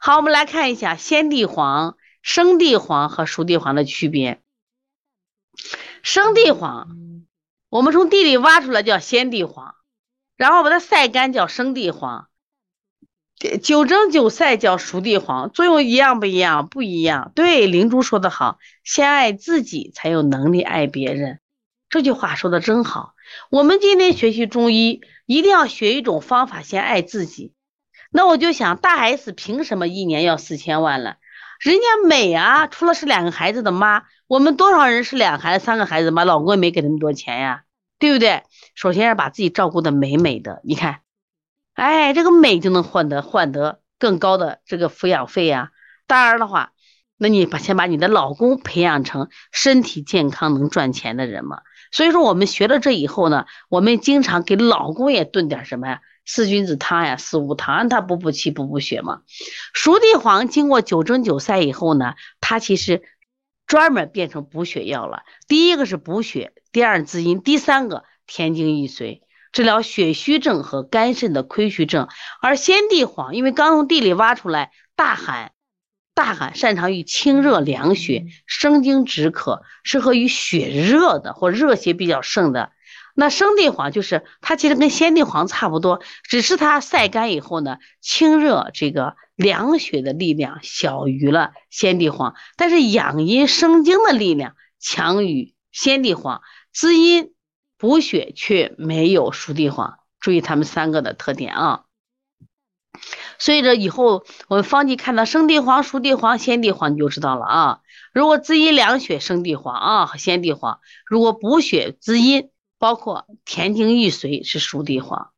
好，我们来看一下先地黄、生地黄和熟地黄的区别。生地黄，我们从地里挖出来叫先地黄，然后把它晒干叫生地黄，九蒸九晒叫熟地黄，作用一样不一样？不一样。对，灵珠说的好，先爱自己才有能力爱别人。这句话说的真好。我们今天学习中医，一定要学一种方法，先爱自己。那我就想，大 S 凭什么一年要四千万了？人家美啊，除了是两个孩子的妈，我们多少人是两孩子、三个孩子妈，老公也没给那么多钱呀，对不对？首先要把自己照顾的美美的，你看，哎，这个美就能换得换得更高的这个抚养费呀。当然的话，那你把先把你的老公培养成身体健康、能赚钱的人嘛。所以说，我们学了这以后呢，我们经常给老公也炖点什么呀？四君子汤呀，四物汤，让他补补气、补补血嘛。熟地黄经过九蒸九晒以后呢，它其实专门变成补血药了。第一个是补血，第二滋阴，第三个填精益髓，治疗血虚症和肝肾的亏虚症。而鲜地黄，因为刚从地里挖出来，大寒，大寒擅长于清热凉血、生津止渴，适合于血热的或热邪比较盛的。那生地黄就是它，其实跟鲜地黄差不多，只是它晒干以后呢，清热这个凉血的力量小于了鲜地黄，但是养阴生津的力量强于鲜地黄，滋阴补血却没有熟地黄。注意它们三个的特点啊。所以这以后我们方剂看到生地黄、熟地黄、鲜地黄，你就知道了啊。如果滋阴凉血，生地黄啊和先地黄；如果补血滋阴。包括田径玉髓是熟地黄。